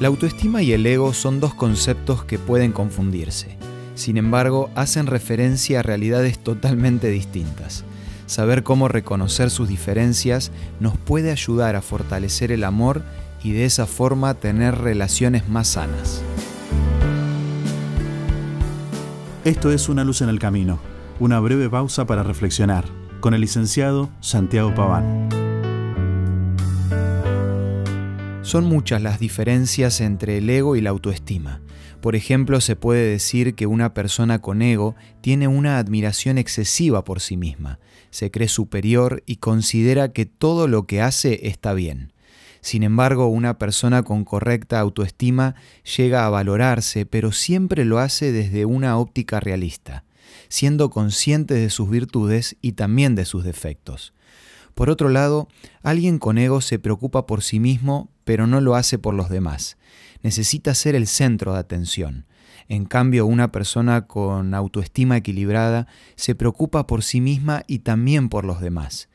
La autoestima y el ego son dos conceptos que pueden confundirse. Sin embargo, hacen referencia a realidades totalmente distintas. Saber cómo reconocer sus diferencias nos puede ayudar a fortalecer el amor y de esa forma tener relaciones más sanas. Esto es Una luz en el camino, una breve pausa para reflexionar, con el licenciado Santiago Paván. Son muchas las diferencias entre el ego y la autoestima. Por ejemplo, se puede decir que una persona con ego tiene una admiración excesiva por sí misma, se cree superior y considera que todo lo que hace está bien. Sin embargo, una persona con correcta autoestima llega a valorarse, pero siempre lo hace desde una óptica realista, siendo consciente de sus virtudes y también de sus defectos. Por otro lado, alguien con ego se preocupa por sí mismo, pero no lo hace por los demás. Necesita ser el centro de atención. En cambio, una persona con autoestima equilibrada se preocupa por sí misma y también por los demás.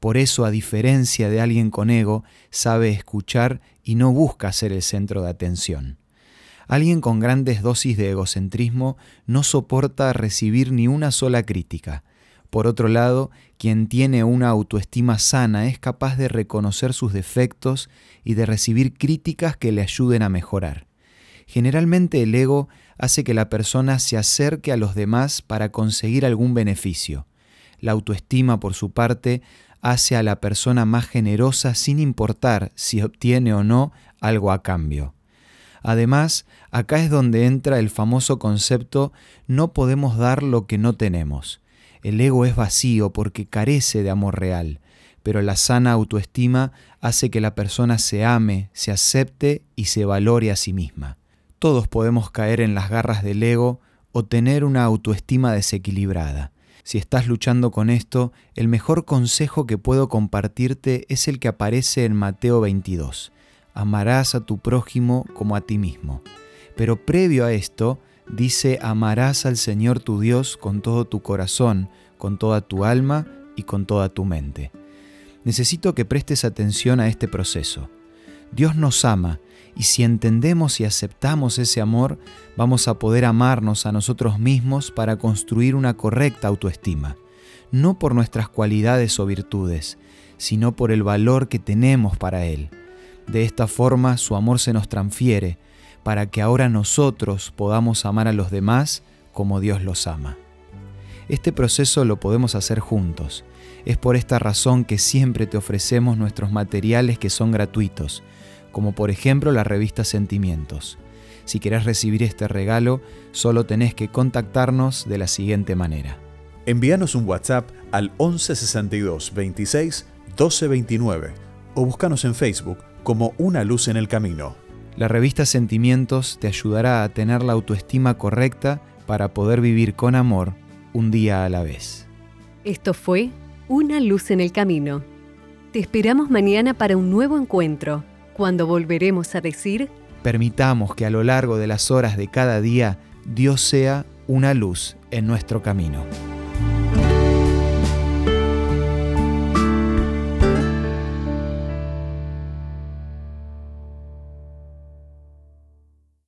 Por eso, a diferencia de alguien con ego, sabe escuchar y no busca ser el centro de atención. Alguien con grandes dosis de egocentrismo no soporta recibir ni una sola crítica. Por otro lado, quien tiene una autoestima sana es capaz de reconocer sus defectos y de recibir críticas que le ayuden a mejorar. Generalmente el ego hace que la persona se acerque a los demás para conseguir algún beneficio. La autoestima, por su parte, hace a la persona más generosa sin importar si obtiene o no algo a cambio. Además, acá es donde entra el famoso concepto no podemos dar lo que no tenemos. El ego es vacío porque carece de amor real, pero la sana autoestima hace que la persona se ame, se acepte y se valore a sí misma. Todos podemos caer en las garras del ego o tener una autoestima desequilibrada. Si estás luchando con esto, el mejor consejo que puedo compartirte es el que aparece en Mateo 22. Amarás a tu prójimo como a ti mismo. Pero previo a esto, dice, amarás al Señor tu Dios con todo tu corazón, con toda tu alma y con toda tu mente. Necesito que prestes atención a este proceso. Dios nos ama y si entendemos y aceptamos ese amor, vamos a poder amarnos a nosotros mismos para construir una correcta autoestima, no por nuestras cualidades o virtudes, sino por el valor que tenemos para Él. De esta forma su amor se nos transfiere, para que ahora nosotros podamos amar a los demás como Dios los ama. Este proceso lo podemos hacer juntos. Es por esta razón que siempre te ofrecemos nuestros materiales que son gratuitos, como por ejemplo la revista Sentimientos. Si querés recibir este regalo, solo tenés que contactarnos de la siguiente manera. Envíanos un WhatsApp al 1162 26 1229 o búscanos en Facebook como Una Luz en el Camino. La revista Sentimientos te ayudará a tener la autoestima correcta para poder vivir con amor un día a la vez. Esto fue Una Luz en el Camino. Te esperamos mañana para un nuevo encuentro cuando volveremos a decir, permitamos que a lo largo de las horas de cada día Dios sea una luz en nuestro camino.